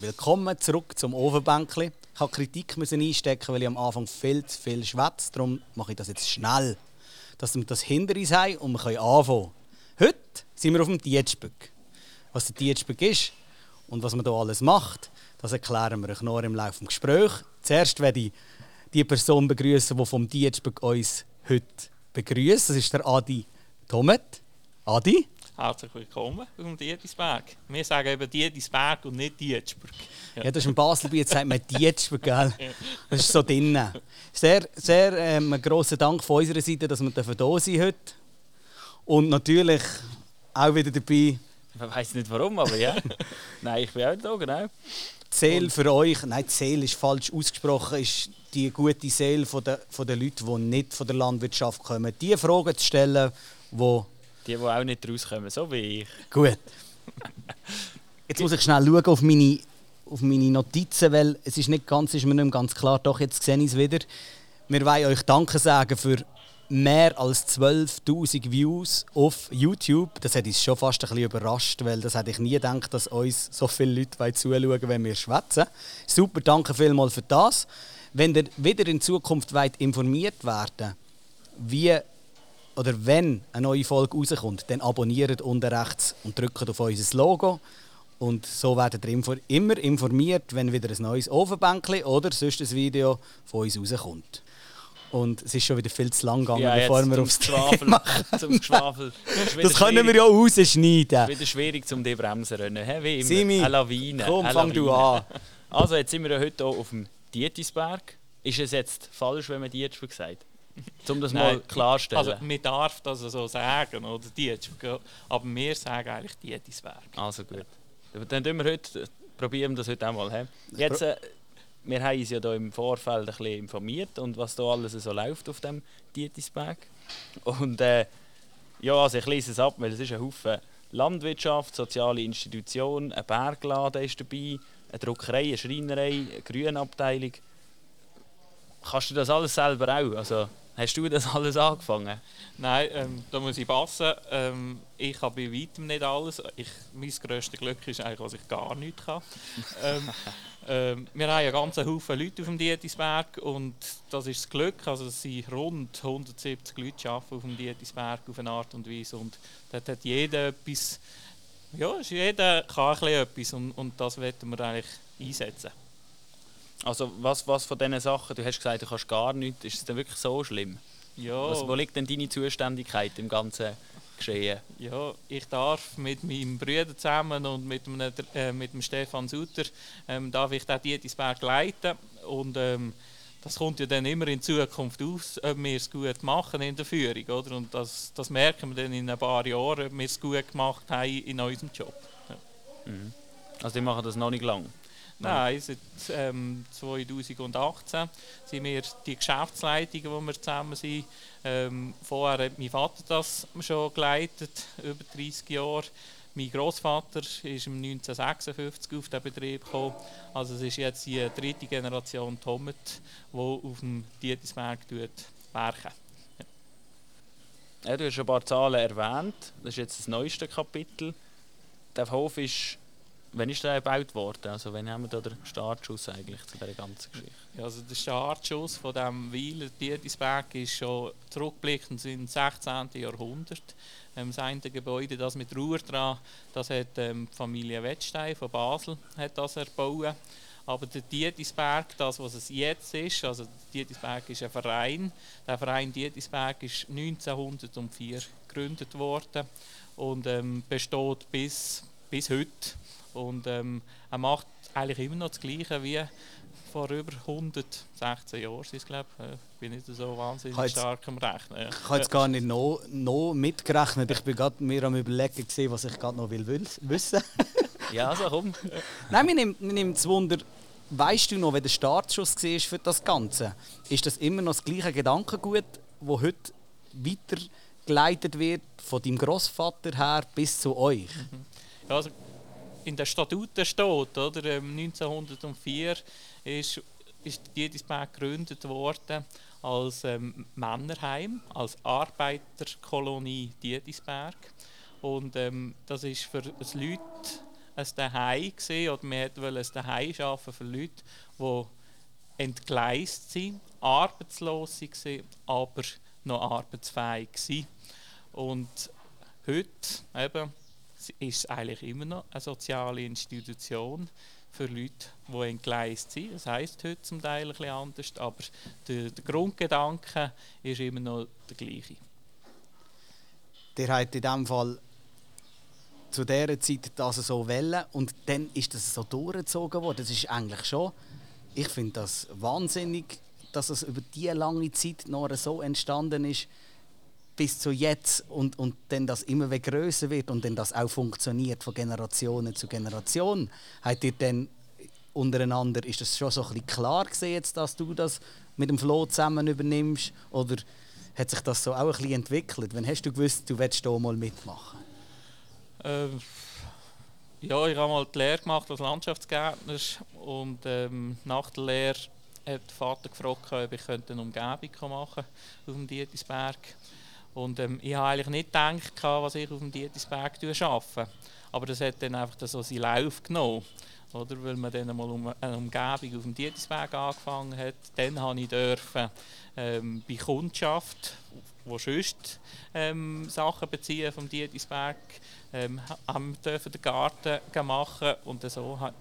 Willkommen zurück zum Ofenbänkli. Ich musste Kritik einstecken, weil ich am Anfang viel zu viel schwätze. Darum mache ich das jetzt schnell, dass wir das hinter uns haben und wir können anfangen. Heute sind wir auf dem Dietspück. Was der Dietspück ist und was man hier alles macht, das erklären wir euch noch im Laufe des Gesprächs. Zuerst werde ich die Person begrüßen, die vom Dietspück uns heute begrüßt. Das ist der Adi Tomet. Adi? Herzlich willkommen auf dem Diedisberg. Wir sagen eben Diedisberg und nicht Dietschberg. Ja. ja, das ist im Baselbiet sagt man Dietschberg, gell? Das ist so drin. Sehr, sehr ähm, grossen Dank von unserer Seite, dass wir hier sind heute. Und natürlich auch wieder dabei. Ich weiß nicht warum, aber ja. Nein, ich bin auch da, genau. Die Seele für euch, nein, die Seele ist falsch ausgesprochen, ist die gute Seele von der, von der Leute, die nicht von der Landwirtschaft kommen. Die Fragen zu stellen, die die, die auch nicht rauskommen, so wie ich. Gut. Jetzt muss ich schnell schauen auf meine, auf meine Notizen, weil es ist nicht ganz, ist mir nicht ganz klar. Doch, jetzt sehe ich es wieder. Wir wollen euch Danke sagen für mehr als 12.000 Views auf YouTube. Das hat uns schon fast ein bisschen überrascht, weil das hätte ich nie gedacht, dass uns so viele Leute zuschauen wenn wir schwätzen. Super, danke vielmals für das. Wenn ihr wieder in Zukunft informiert werden wie oder wenn eine neue Folge rauskommt, dann abonniert unten rechts und drückt auf unser Logo. Und so werdet ihr immer informiert, wenn wieder ein neues Ofenbänkchen oder sonst ein Video von uns rauskommt. Und es ist schon wieder viel zu lang gegangen, ja, bevor wir aufs Geschwafel, zum Geschwafel. Das können wir ja rausschneiden. Es ist wieder schwierig, um die Bremsen zu rennen. Wie immer. Simi, eine Lawine. Komm, eine fang Lawine. du an. Also, jetzt sind wir heute hier auf dem Dietisberg. Ist es jetzt falsch, wenn man Dietschberg sagt? Um das mal klarzustellen. Also, man darf das so sagen, oder Dietschberg, aber wir sagen eigentlich Dietisberg. Also gut. Dann tun wir heute, probieren wir das heute auch mal. He? Jetzt, äh, wir haben uns ja hier im Vorfeld ein bisschen informiert und was da alles so läuft auf dem Dietisberg. Und äh, ja, also ich lese es ab, weil es ist ein Haufen Landwirtschaft, soziale Institutionen, ein Bergladen ist dabei, eine Druckerei, eine Schreinerei, eine Grünabteilung. Kannst du das alles selber auch? Also, Hast du das alles angefangen? Nein, ähm, da muss ich passen. Ähm, ich habe bei weitem nicht alles. Ich, mein grösstes Glück ist eigentlich, dass ich gar nichts kann. ähm, ähm, wir haben einen ganzen Haufen Leute auf dem Dietisberg und das ist das Glück. Also es sind rund 170 Leute arbeiten auf dem Dietisberg auf eine Art und Weise und dort hat jeder etwas. Ja, jeder kann ein etwas und, und das wollen wir eigentlich einsetzen. Also was, was von diesen Sachen, du hast gesagt, du kannst gar nichts, ist es denn wirklich so schlimm? Ja. Was, wo liegt denn deine Zuständigkeit im ganzen Geschehen? Ja, ich darf mit meinem Bruder zusammen und mit dem, äh, mit dem Stefan Sutter ähm, darf ich den Dietisberg leiten und ähm, das kommt ja dann immer in Zukunft aus, ob wir es gut machen in der Führung, oder? Und das, das merken wir dann in ein paar Jahren, ob wir es gut gemacht haben in unserem Job. Ja. Mhm. Also die machen das noch nicht lange? Nein, seit ähm, 2018 sind wir die Geschäftsleitungen, wo wir zusammen sind. Ähm, vorher hat mein Vater das schon geleitet, über 30 Jahre. Mein Großvater ist 1956 auf den Betrieb gekommen. Also es ist jetzt die dritte Generation Tomet, die auf dem Dietismarkt werken. Ja. Du hast ein paar Zahlen erwähnt. Das ist jetzt das neueste Kapitel. Der Hof ist Wann ist der gebaut worden? Also wann haben wir da den Startschuss eigentlich zu dieser ganzen Geschichte? Ja, also der Startschuss von dem Weiler Diedisberg ist schon zurückblickend ins 16. Jahrhundert. Ähm, das eine Gebäude, das mit Ruhr dran, das hat ähm, die Familie Wettstein von Basel hat das erbaut. Aber der Dietisberg, das was es jetzt ist, also der Dietisberg ist ein Verein. Der Verein Dietisberg ist 1904 gegründet worden und ähm, besteht bis, bis heute. Und ähm, er macht eigentlich immer noch das Gleiche wie vor über 116 Jahren, ich glaube ich. bin nicht so wahnsinnig jetzt, stark am Rechnen. Ja. Ich habe jetzt gar nicht noch, noch mitgerechnet. Ich bin gerade mir am überlegen, gewesen, was ich gerade noch will wissen Ja, also komm. Nein, mir nimmt, mir nimmt das Wunder, weißt du noch, wie der Startschuss war für das Ganze? Ist das immer noch das gleiche Gedankengut, das heute weitergeleitet wird, von deinem Großvater her bis zu euch? Mhm. Ja, also in den Statuten steht, oder? 1904 ähm, ist, ist Diedisberg gegründet worden als ähm, Männerheim, als Arbeiterkolonie Diedisberg. Und ähm, das ist für das Leute ein Daheim gesehen oder wir wollten ein Daheim schaffen für Leute, die entgleist sind, arbeitslos waren, aber noch arbeitsfähig waren. Und heute eben, ist eigentlich immer noch eine soziale Institution für Leute, die entgleist sind. Das heisst heute zum Teil bisschen anders, aber der, der Grundgedanke ist immer noch der gleiche. Der hat in diesem Fall zu dieser Zeit das so wollen und dann ist das so durchgezogen worden. Das ist eigentlich schon, ich finde das wahnsinnig, dass es über diese lange Zeit noch so entstanden ist, bis zu jetzt und, und dann das immer größer wird und dann das auch funktioniert von Generation zu Generation. Habt ihr dann untereinander, ist das schon so ein bisschen klar gesehen, jetzt, dass du das mit dem Flo zusammen übernimmst oder hat sich das so auch ein bisschen entwickelt? Wann hast du gewusst, du willst hier mal mitmachen? Ähm, ja, ich habe mal die Lehre gemacht als Landschaftsgärtner und ähm, nach der Lehre hat der Vater gefragt, ob ich eine Umgebung machen könnte auf dem Dietisberg. Und ähm, ich habe eigentlich nicht gedacht, was ich auf dem Dietisberg arbeite. Aber das hat dann einfach so seinen Lauf genommen. Oder? Weil man dann mal um eine Umgebung auf dem Dietisberg angefangen hat. Dann durfte ich dürfen, ähm, bei Kundschaft, die sonst ähm, Sachen beziehen vom Dietisberg, ähm, dürfen den Garten machen und so hat,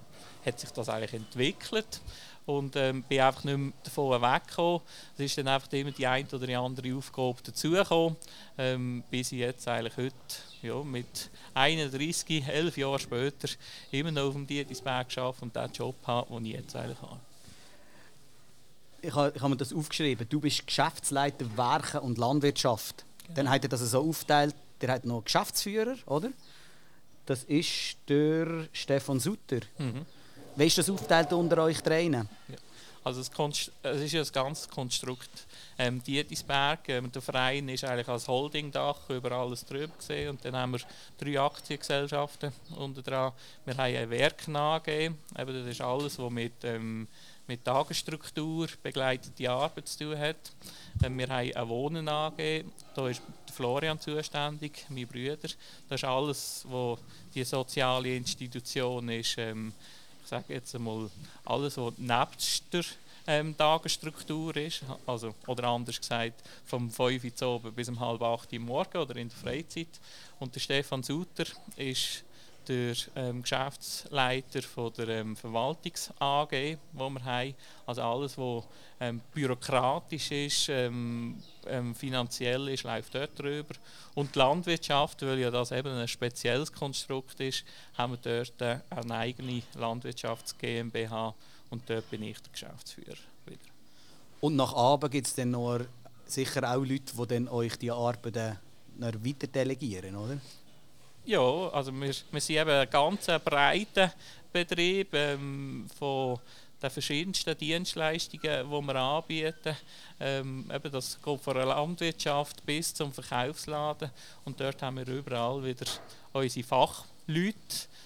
hat sich das eigentlich entwickelt und ähm, bin einfach nicht mehr davon weggekommen. Es ist dann einfach immer die eine oder die andere Aufgabe dazugekommen, ähm, bis ich jetzt eigentlich heute ja, mit 31, 11 Jahren später immer noch auf dem Dietisberg arbeite und den Job habe, den ich jetzt eigentlich habe. Ich habe, ich habe mir das aufgeschrieben. Du bist Geschäftsleiter Werke und Landwirtschaft. Genau. Dann hat er das so aufgeteilt, der hat noch Geschäftsführer, oder? Das ist der Stefan Sutter. Mhm. Wie ist das aufgeteilt unter euch dreien? Ja. Also es, ist ja ein ganzes Konstrukt. Ähm, Dietisberg, ähm, der Verein ist eigentlich als Holdingdach über alles drüber gesehen und dann haben wir drei Aktiengesellschaften unter dran. Wir haben ein Werk nachgegeben, das ist alles, was mit, ähm, mit Tagesstruktur, begleitete Arbeit zu tun hat. Ähm, wir haben ein Wohnen angegeben, da ist Florian zuständig, mein Bruder. Das ist alles, was die soziale Institution ist. Ähm, sage jetzt einmal, alles, was nebst der ähm, Tagesstruktur ist, also, oder anders gesagt, vom 5 Uhr bis um halb 8 Uhr morgen oder in der Freizeit. Und der Stefan Suter ist der ähm, Geschäftsleiter von der ähm, Verwaltungs-AG, die wir haben. Also alles, was ähm, bürokratisch ist, ähm, ähm, finanziell ist, läuft dort drüber. Und die Landwirtschaft, weil ja das eben ein spezielles Konstrukt ist, haben wir dort äh, eine eigene Landwirtschafts-GmbH und dort bin ich der Geschäftsführer wieder. Und nach Abend gibt es dann noch sicher auch Leute, die dann euch die Arbeiten weiter delegieren, oder? Ja, also wir, wir sind eben ein ganz breiter Betrieb ähm, von den verschiedensten Dienstleistungen, die wir anbieten. Ähm, eben das geht von der Landwirtschaft bis zum Verkaufsladen. Und dort haben wir überall wieder unsere Fachleute.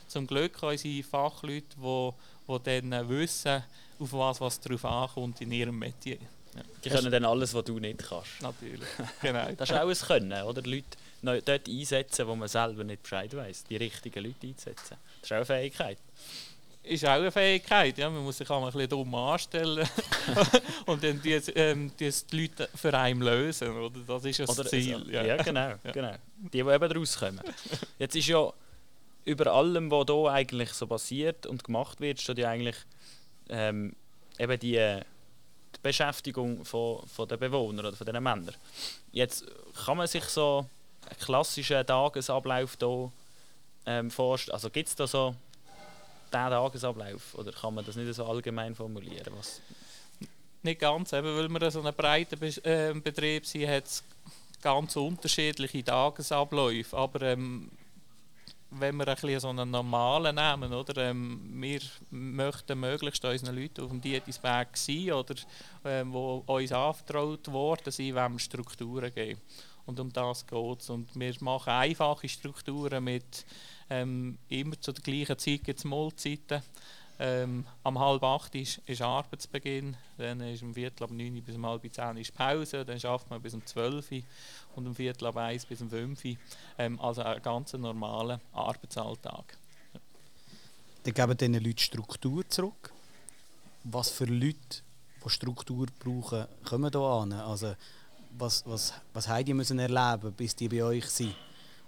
Zum Glück unsere Fachleute, die, die dann wissen, auf was, was drauf ankommt in ihrem Metier. Ja. Die können dann alles, was du nicht kannst. Natürlich, genau. das ist auch ein Können, oder? Leute dort einsetzen, wo man selber nicht Bescheid weiß, die richtigen Leute einsetzen. Das ist auch eine Fähigkeit. Ist auch eine Fähigkeit, ja. Man muss sich auch ein bisschen dumm anstellen und dann die, ähm, die, Leute für einen lösen, oder? Das ist ja das oder Ziel. Also, ja. ja, genau, ja. genau. Die, die eben rauskommen. Jetzt ist ja über allem, was hier eigentlich so passiert und gemacht wird, steht ja eigentlich ähm, eben die, die Beschäftigung von, von den Bewohnern oder von den Männern. Jetzt kann man sich so klassischen Tagesablauf hier ähm, vorstellen? Also gibt es da so diesen Tagesablauf oder kann man das nicht so allgemein formulieren? Was? Nicht ganz, eben weil wir so einen breiten Be äh, Betrieb sind, hat es ganz unterschiedliche Tagesabläufe. Aber ähm, wenn wir ein so einen normalen nehmen, oder? Ähm, wir möchten möglichst unseren Leuten auf dem Dietisberg sein oder ähm, wo uns anvertraut worden sind, wenn wir Strukturen geben. Und um das geht es. Und wir machen einfache Strukturen mit ähm, immer zu der gleichen Zeit gibt es Mahlzeiten. Ähm, am halb acht ist, ist Arbeitsbeginn, dann ist um Viertel ab neun bis um halb zehn ist Pause, dann schafft man bis um zwölf und um Viertel ab eins bis um fünf. Ähm, also ein ganz normaler Arbeitsalltag. die geben diesen Leuten Struktur zurück. Was für Leute, die Struktur brauchen, kommen hier an? Also, was, was, was haben die müssen erleben, bis die bei euch sind?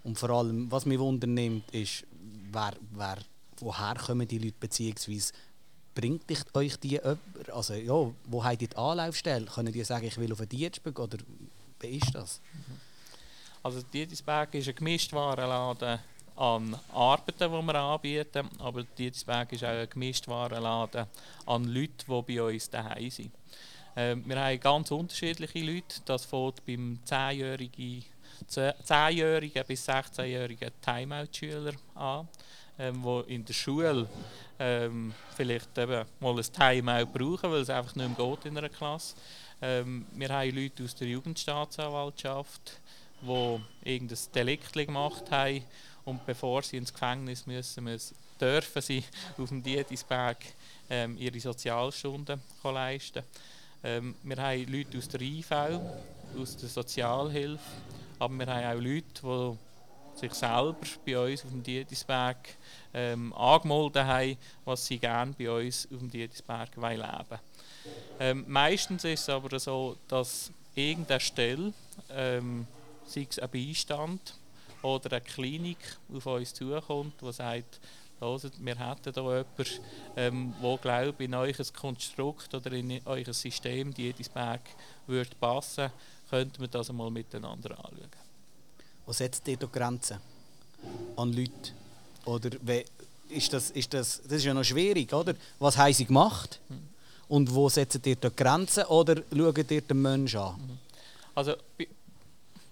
Und vor allem, was mich wundernimmt, ist, wer, wer, woher kommen die Leute, beziehungsweise bringt euch die jemand? Also, ja, wo habt ihr die Anlaufstelle? Können die sagen, ich will auf einen Dienstberg oder wie ist das? Also Dietisberg ist ein Gemischtwarenladen an Arbeiten, die wir anbieten, aber Dietisberg ist auch ein Gemischtwarenladen an Leuten, die bei uns daheim sind. Ähm, wir haben ganz unterschiedliche Leute. Das fängt beim 10-jährigen 10 bis 16-jährigen Timeout-Schüler an, ähm, die in der Schule ähm, vielleicht eben mal ein Timeout brauchen, weil es einfach nicht mehr geht in einer Klasse. Ähm, wir haben Leute aus der Jugendstaatsanwaltschaft, die irgendein Delikt gemacht haben und bevor sie ins Gefängnis müssen, müssen dürfen sie auf dem Dietisberg ähm, ihre Sozialstunden leisten. Ähm, wir haben Leute aus der IV, aus der Sozialhilfe, aber wir haben auch Leute, die sich selber bei uns auf dem Dietisberg ähm, angemeldet haben, was sie gerne bei uns auf dem Dietisberg leben wollen. Ähm, meistens ist es aber so, dass irgendeine Stelle, ähm, sei es ein Beistand oder eine Klinik, auf uns zukommt, die sagt, Hört, wir hätten hier jemanden, ähm, der glaubt, in euer Konstrukt oder in euer System, die Edisberg, würde passen, könnten wir das einmal miteinander anschauen. Wo setzt ihr da Grenzen an Leute? Oder ist das, ist das, das ist ja noch schwierig, oder? Was haben sie gemacht? Hm. Und wo setzt ihr da Grenzen oder schaut ihr den Menschen an? Mhm. Also,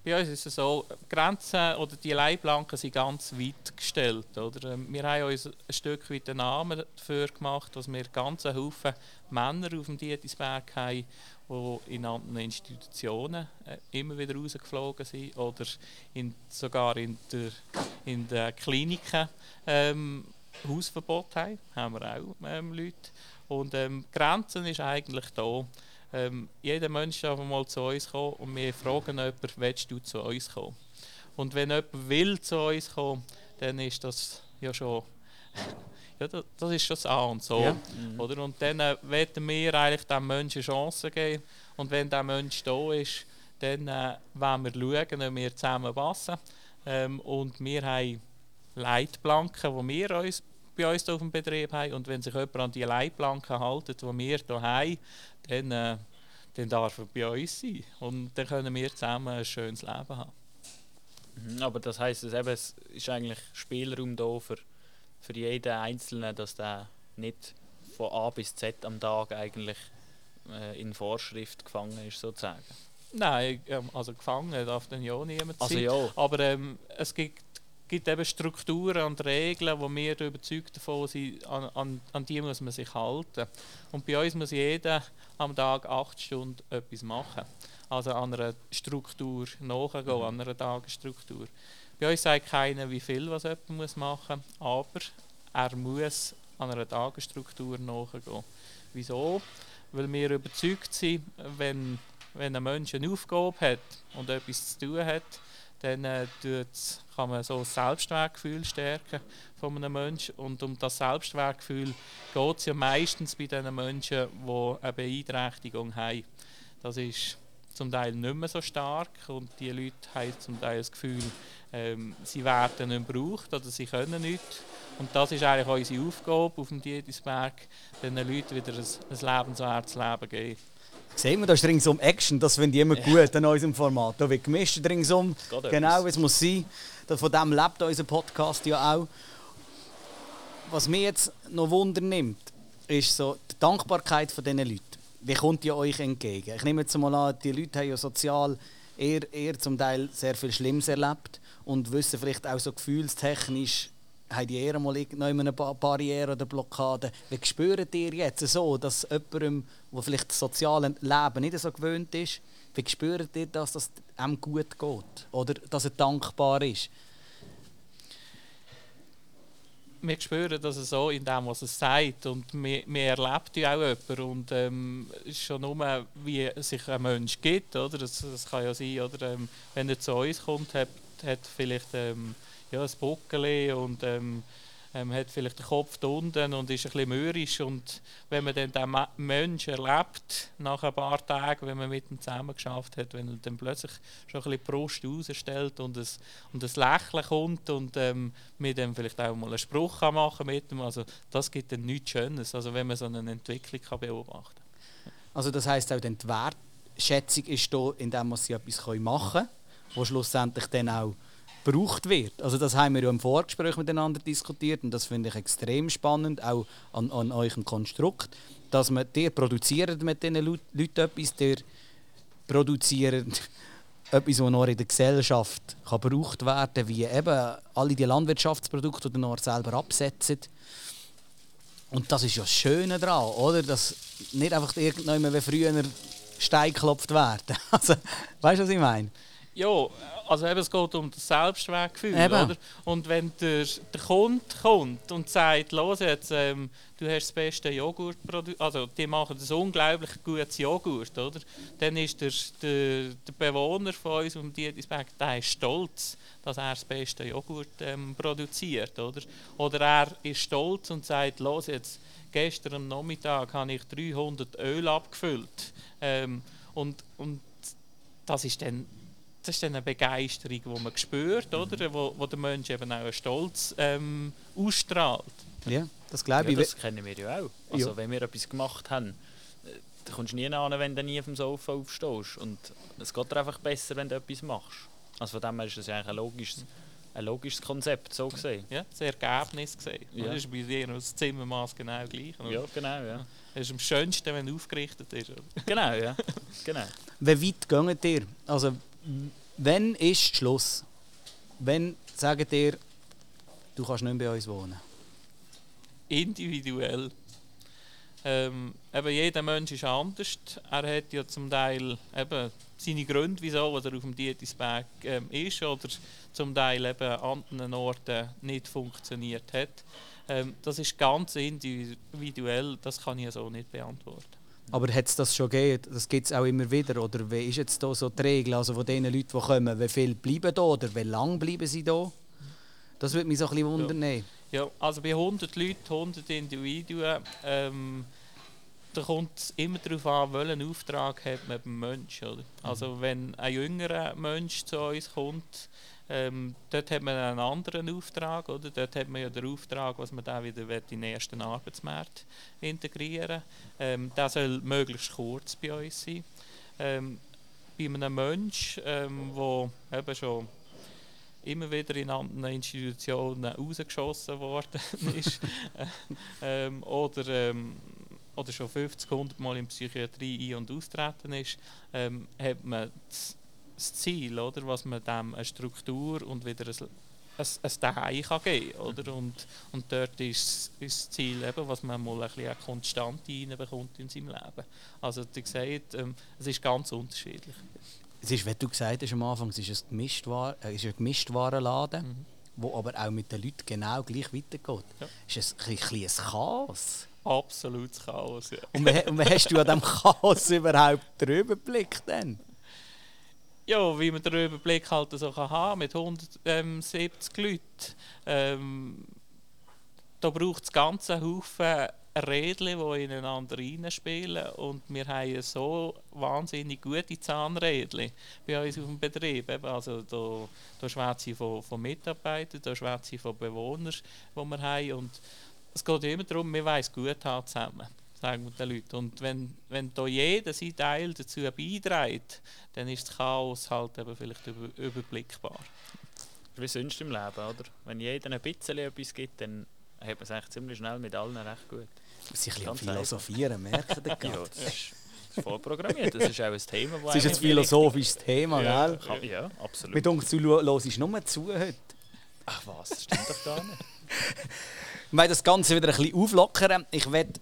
bei uns ist es so, Grenzen oder die Leitplanken sind ganz weit gestellt. Oder? Ähm, wir haben uns ein Stück weit einen Namen dafür gemacht, dass wir ganz Haufen Männer auf dem Dietisberg haben, die in anderen Institutionen äh, immer wieder rausgeflogen sind oder in, sogar in der, in der Kliniken ähm, Hausverbot haben. haben wir auch ähm, Leute. Und ähm, Grenzen ist eigentlich da. Ähm, jeder Mensch darf mal zu uns kommen und wir fragen jemanden, willst du zu uns kommen? Und wenn jemand will zu uns kommen, dann ist das ja schon ja, das, das ist schon das A und so. Ja. Mhm. Oder? Und dann äh, werden wir eigentlich dem Menschen eine Chance geben. Und wenn der Mensch da ist, dann äh, wollen wir schauen, ob wir zusammen passen. Ähm, und wir haben Leitplanken, die wir uns bei uns auf dem Betrieb haben. Und wenn sich jemand an die Leitplanken hält, die wir hier haben, dann, äh, dann darf er bei uns sein. Und dann können wir zusammen ein schönes Leben haben. Mhm, aber das heisst, es, eben, es ist eigentlich Spielraum da für, für jeden Einzelnen, dass der nicht von A bis Z am Tag eigentlich äh, in Vorschrift gefangen ist, sozusagen. Nein, ähm, also gefangen darf dann ja niemand also sein. Ja. Aber ähm, es gibt gibt eben Strukturen und Regeln, wo wir überzeugt davon sind, an, an, an, die muss man sich halten. Und bei uns muss jeder am Tag acht Stunden etwas machen. Also an einer Struktur nachgehen, mhm. an einer Tagesstruktur. Bei uns sagt keiner, wie viel was jemand muss machen muss, aber er muss an einer Tagesstruktur nachgehen. Wieso? Weil wir überzeugt sind, wenn, wenn ein Mensch eine Aufgabe hat und etwas zu tun hat, dann äh, kann man so das Selbstwertgefühl stärken von einem Menschen. Und um das Selbstwertgefühl geht es ja meistens bei den Menschen, die eine Beeinträchtigung haben. Das ist zum Teil nicht mehr so stark und die Leute haben zum Teil das Gefühl, ähm, sie werden nicht gebraucht oder sie können nicht. Und das ist eigentlich unsere Aufgabe auf dem Dietisberg, den Leuten wieder ein, ein lebenswertes Leben geben. Sehen wir, da ist ringsum Action, das finde ich immer ja. gut an unserem Format. Da wird gemischt ringsum, genau wie es muss sein. Von dem lebt unser Podcast ja auch. Was mich jetzt noch Wunder nimmt, ist so die Dankbarkeit von diesen Leuten. Wie kommt ihr euch entgegen? Ich nehme jetzt mal an, die Leute haben ja sozial eher, eher zum Teil sehr viel Schlimmes erlebt und wissen vielleicht auch so gefühlstechnisch, haben die eher mal eine Barriere oder Blockade. Wie spürt ihr jetzt so, dass jemandem, der vielleicht das soziale Leben nicht so gewöhnt ist, wie spürt ihr, dass das ihm gut geht? Oder dass er dankbar ist? wir spüren das so in dem, was es sagt. Und wir, wir erlebt ja auch jemanden. Und ähm, ist schon nur, wie sich ein Mensch gibt. Oder? Das, das kann ja sein, oder, ähm, wenn er zu uns kommt, hat, hat vielleicht ähm, ja, ein Buckeli und ähm, ähm, hat vielleicht den Kopf unten und ist ein bisschen mürrisch und wenn man dann den Menschen erlebt, nach ein paar Tagen, wenn man mit ihm zusammen geschafft hat, wenn er dann plötzlich schon ein bisschen die Brust rausstellt und ein, und ein Lächeln kommt und ähm, mit dem vielleicht auch mal einen Spruch kann machen mit ihm, also das gibt dann nichts Schönes, also wenn man so eine Entwicklung kann beobachten kann. Also das heisst auch die Wertschätzung ist da, indem man sie etwas machen können, wo schlussendlich dann auch gebraucht wird. Also das haben wir ja im Vorgespräch miteinander diskutiert und das finde ich extrem spannend, auch an, an eurem Konstrukt, dass man, ihr produziert mit diesen Leuten etwas, ihr produziert etwas, das noch in der Gesellschaft kann gebraucht werden kann, wie eben alle die Landwirtschaftsprodukte, die ihr selber absetzen. Und das ist ja das Schöne daran, oder? Dass nicht einfach irgendjemand wie früher Stein geklopft werden. Also, weißt du, was ich meine? Ja, also eben, es geht um das Selbstwertgefühl. Oder? Und wenn der, der Kunde kommt und sagt, los jetzt, ähm, du hast das beste Joghurt, also die machen das unglaublich gutes Joghurt, oder? Dann ist der, der, der Bewohner von uns um die der ist stolz, dass er das beste Joghurt ähm, produziert, oder? Oder er ist stolz und sagt, los jetzt, gestern am Nachmittag habe ich 300 Öl abgefüllt. Ähm, und, und das ist dann das ist dann eine Begeisterung, die man spürt, oder? Mhm. Wo, wo der Mensch eben auch einen Stolz ähm, ausstrahlt. Ja, das glaube ich. Ja, das kennen wir ja auch. Also ja. wenn wir etwas gemacht haben, äh, dann kommst du nie an, wenn du nie auf dem Sofa aufstehst. Und es geht dir einfach besser, wenn du etwas machst. Also von dem her ist das ja eigentlich ein logisches, ein logisches Konzept, so gesehen. Ja, das Ergebnis gesehen. Ja. Das ist bei dir das Zimmermaß genau gleich. Oder? Ja, genau, ja. Es ist am schönsten, wenn du aufgerichtet ist. Genau, ja. genau. Wie weit geht ihr? Also Wann ist Schluss? Wenn sagt ihr, du kannst nicht mehr bei uns wohnen? Individuell. Ähm, eben jeder Mensch ist anders. Er hat ja zum Teil eben seine Gründe, wieso er auf dem Dietisberg ähm, ist oder zum Teil eben an anderen Orten nicht funktioniert hat. Ähm, das ist ganz individuell, das kann ich so nicht beantworten. Aber hat es das schon gegeben? Das gibt es auch immer wieder. Oder wie ist jetzt da so die Regel also von den Leuten, die kommen? Wie viel bleiben da oder wie lange bleiben sie da? Das würde mich so ein bisschen wundern. Ja. ja, also bei 100 Leuten, 100 Individuen, ähm, da kommt es immer darauf an, welchen Auftrag hat man beim Menschen. Oder? Also wenn ein jüngerer Mensch zu uns kommt, ähm, dort hat man einen anderen Auftrag, oder? Dort hat man ja den Auftrag, was man da wieder in den ersten Arbeitsmarkt integrieren ähm, Das soll möglichst kurz bei uns sein. Ähm, bei einem Menschen, ähm, der eben schon immer wieder in anderen Institutionen rausgeschossen worden ist ähm, oder, ähm, oder schon 50, 100 Mal in Psychiatrie ein- und austreten ist, ähm, hat man das das Ziel, oder, was man dem eine Struktur und wieder ein, ein, ein Daheim kann geben oder? Und, und dort ist, ist das Ziel, eben, was man mal ein bisschen eine Konstante reinbekommt in seinem Leben. Also, wie gesagt, ähm, es ist ganz unterschiedlich. Es ist, wie du gesagt hast am Anfang, es ist ein Gemischtwar äh, ist ein Gemischtwarenladen, mhm. wo aber auch mit den Leuten genau gleich weitergeht. Ja. Ist ein, ein, ein Chaos. Absolutes Chaos, ja. Und wie, und wie hast du an diesem Chaos überhaupt den Überblick denn? Ja, wie man den Überblick halt so kann haben mit 170 Leuten. Ähm, da braucht es ganze Haufen Rädchen, die ineinander reinspielen und wir haben so wahnsinnig gute Zahnrädchen bei uns auf dem Betrieb. Also da, da schwätze ich von, von Mitarbeitern, da schwätze ich von Bewohnern, die wir haben und es geht immer darum, wir wollen es gut haben zusammen sagen wir den Leuten. Und wenn, wenn da jeder seinen Teil dazu beiträgt, dann ist das Chaos halt eben vielleicht über, überblickbar. Wie sonst im Leben, oder? Wenn jeder ein bisschen etwas gibt, dann hat man es eigentlich ziemlich schnell mit allen recht gut. Sind ein bisschen philosophieren, merken ja, das ist, vorprogrammiert. Das ist auch ein Thema, das ist ein philosophisches Thema, ja, gell? Ja, absolut. Mit uns, du hörst nur zu heute. Ach was, das stimmt doch gar nicht. Ich möchte das Ganze wieder ein bisschen auflockern. Ich werde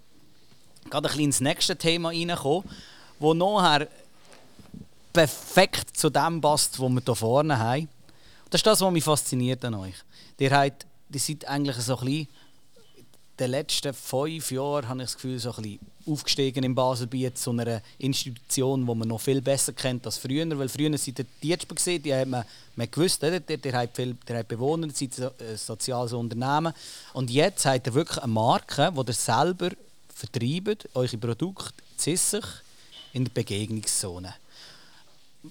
gerade ein bisschen ins nächste Thema reinkommen, wo nachher perfekt zu dem passt, was wir hier vorne haben. Das ist das, was mich fasziniert an euch. Ihr, habt, ihr seid eigentlich so ein bisschen den letzten fünf Jahren habe ich das Gefühl, so ein bisschen aufgestiegen im Baselbiet zu einer Institution, die man noch viel besser kennt als früher. Weil früher sind die Tietschber gesehen, die hat man, man gewusst, der, der, der, hat viel, der hat Bewohner, das ist ein soziales Unternehmen. Und jetzt hat er wirklich eine Marke, die ihr selber vertreibt, eure Produkte, sich in der Begegnungszone.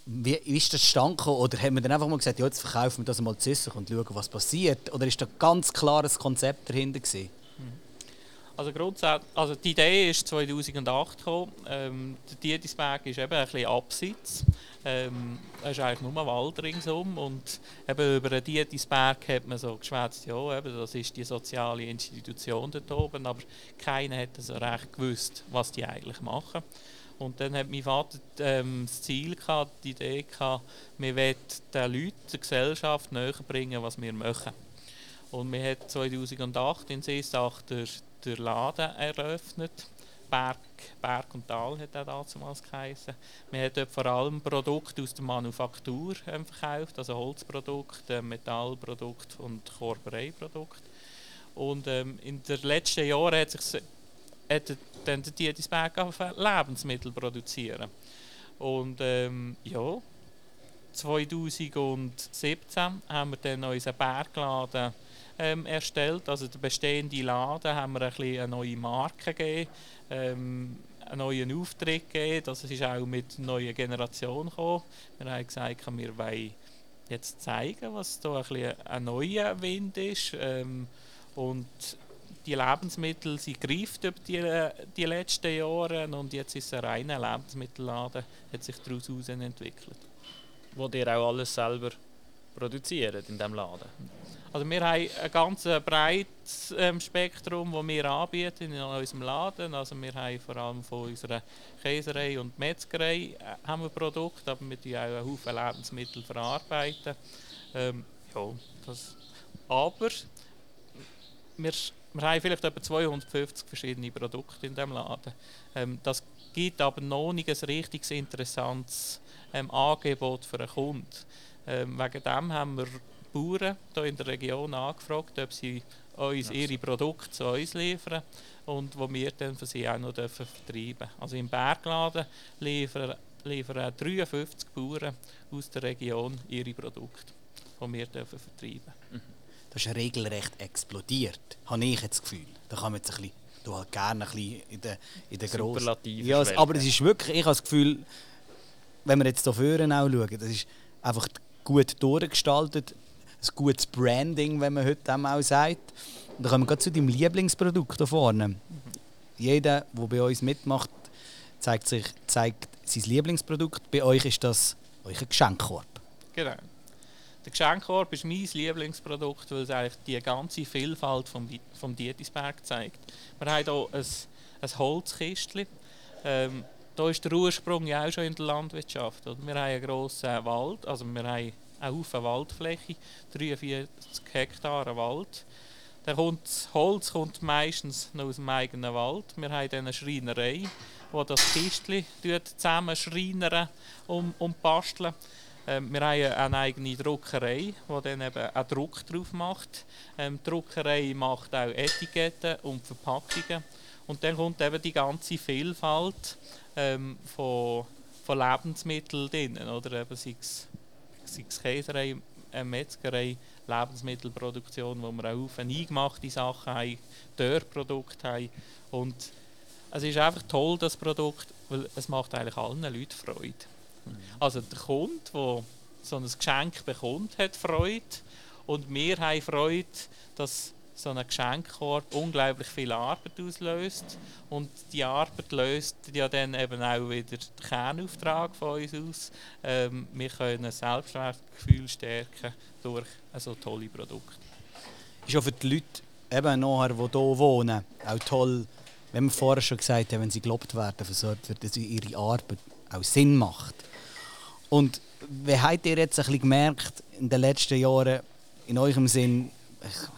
Wie, ist das stand Oder haben wir dann einfach mal gesagt, ja, jetzt verkaufen wir das mal zu und schauen, was passiert? Oder ist da ganz klares Konzept dahinter gewesen? Also grundsätzlich, also die Idee ist 2008 gekommen. Ähm, der Dietisberg ist eben ein bisschen abseits. Ähm, es ist eigentlich nur Wald ringsum und eben über den Dietisberg hat man so geschwätzt, ja, eben, das ist die soziale Institution dort oben, aber keiner hat so recht gewusst, was die eigentlich machen. Und dann hat mein Vater ähm, das Ziel gehabt, die Idee gehabt, wir wollen den Leuten, der Gesellschaft näher bringen, was wir machen. Und wir haben 2008 in Seestach der der Laden eröffnet. Berg, Berg und Tal hat er damals geheißen. Wir haben dort vor allem Produkte aus der Manufaktur ähm, verkauft, also Holzprodukte, Metallprodukte und Korbereiprodukte. Und ähm, in den letzten Jahren hat sich hat dann der Dietisberg Lebensmittel produzieren. Und ähm, ja, 2017 haben wir dann unseren Bergladen ähm, erstellt. Also der bestehende Laden haben wir ein bisschen eine neue Marke gegeben, ähm, einen neuen Auftritt gegeben. Das ist auch mit einer neuen Generation gekommen. Wir haben gesagt, wir wollen jetzt zeigen, was da ein, ein neuer Wind ist. Ähm, und die Lebensmittel sie greift über die, die letzten Jahre und jetzt ist es ein reiner Lebensmittelladen, hat sich daraus entwickelt. Wo ihr auch alles selber produziert in diesem Laden? Also wir haben ein ganz breites ähm, Spektrum, das wir anbieten in unserem Laden. Also wir haben vor allem von unserer Käserei und Metzgerei äh, haben wir Produkte, aber wir verarbeiten auch einen Haufen Lebensmittel. Verarbeiten. Ähm, ja, das, aber wir, wir haben vielleicht etwa 250 verschiedene Produkte in diesem Laden. Ähm, das gibt aber noch nicht ein richtig interessantes ähm, Angebot für einen Kunden. Ähm, wegen dem haben wir Bauern hier in der Region angefragt, ob sie uns ihre Produkte zu uns liefern und wo wir dann für sie auch noch dürfen vertreiben Also im Bergladen liefern, liefern 53 Bauern aus der Region ihre Produkte, die wir dürfen vertreiben. Mhm. Das ist regelrecht explodiert, habe ich jetzt das Gefühl. Da kann man jetzt ein bisschen, du halt gerne ein bisschen in der, in der grossen... Ja, aber es ist wirklich, ich habe das Gefühl, wenn wir jetzt hier vorne auch schauen, das ist einfach gut durchgestaltet ein gutes Branding, wenn man heute auch sagt. Und dann kommen wir zu deinem Lieblingsprodukt hier vorne. Jeder, der bei uns mitmacht, zeigt, sich, zeigt sein Lieblingsprodukt. Bei euch ist das euer Geschenkkorb. Genau. Der Geschenkkorb ist mein Lieblingsprodukt, weil es eigentlich die ganze Vielfalt vom, vom Dietisberg zeigt. Wir haben hier ein, ein Holzkistchen. Ähm, da ist der Ursprung ja auch schon in der Landwirtschaft. Oder? Wir haben einen grossen Wald, also wir haben ein Haufen Waldfläche, 43 Hektar Wald. Der kommt, das Holz kommt meistens noch aus dem eigenen Wald. Wir haben eine Schreinerei, wo das Kistchen zusammen schreinern und, und basteln. Ähm, wir haben eine eigene Druckerei, die dann eben einen Druck drauf macht. Ähm, die Druckerei macht auch Etiketten und Verpackungen. Und dann kommt eben die ganze Vielfalt ähm, von, von Lebensmitteln drin, oder eben sei es sei es Käserei, eine Metzgerei, Lebensmittelproduktion, wo wir auch eingemachte Sachen haben, Dörrprodukte haben. Und es ist einfach toll, das Produkt, weil es macht eigentlich allen Leuten Freude. Mhm. Also der Kunde, der so ein Geschenk bekommt, hat Freude und wir haben Freude, dass so ein Geschenkkorb unglaublich viel Arbeit auslöst. Und die Arbeit löst ja dann eben auch wieder den Kernauftrag von uns aus. Ähm, wir können ein Selbstwertgefühl stärken durch so tolle Produkte. Ist auch für die Leute, eben nachher, die hier wohnen, auch toll, wenn wir vorher schon gesagt haben, wenn sie gelobt werden, versorgt wird, dass ihre Arbeit auch Sinn macht. Und wie habt ihr jetzt ein bisschen gemerkt in den letzten Jahren, in eurem Sinn,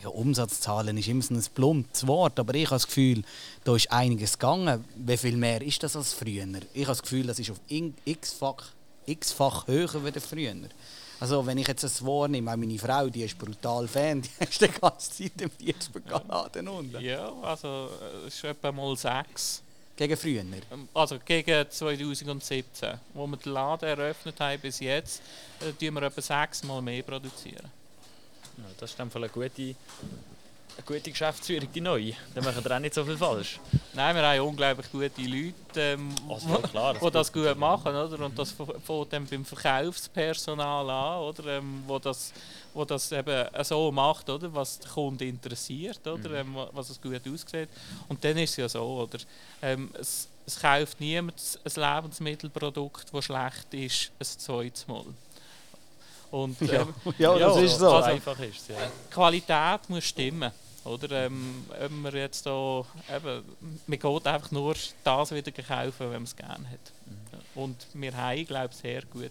ja, Umsatzzahlen ist immer so ein plumpes Wort, aber ich habe das Gefühl, da ist einiges gegangen. Wie viel mehr ist das als früher? Ich habe das Gefühl, das ist auf x-fach x höher als früher. Also wenn ich jetzt das wahrnehme, auch meine Frau, die ist brutal Fan, die ist die ganze Zeit im Diersbergladen unten. Ja, also es ist etwa mal sechs. Gegen früher. Ähm, Also gegen 2017, wo wir den Laden eröffnet haben bis jetzt, äh, tun wir etwa sechsmal mehr produzieren. Ja, das ist dann eine gute, eine gute Geschäftsführung, die neue. Dann machen wir auch nicht so viel falsch. Nein, wir haben unglaublich gute Leute, ähm, Also klar. die das gut machen, oder? Und das f- fängt dann beim Verkaufspersonal an, oder? Ähm, wo das, wo das eben so macht, oder? Was den Kunden interessiert, oder? Ähm, wa- was es gut aussieht. Und dann ist es ja so, oder? Ähm, es, es kauft niemand ein Lebensmittelprodukt, das schlecht ist, ein zweites Mal. Und Ja, ähm, ja, das Ja, ist so. So also- einfach ist es, ja. die Qualität muss stimmen. Oder, ähm, ob man jetzt da, eben, man geht einfach nur das wieder kaufen, wenn man es gerne hat. Ja. Und wir haben, glaube ich, sehr gute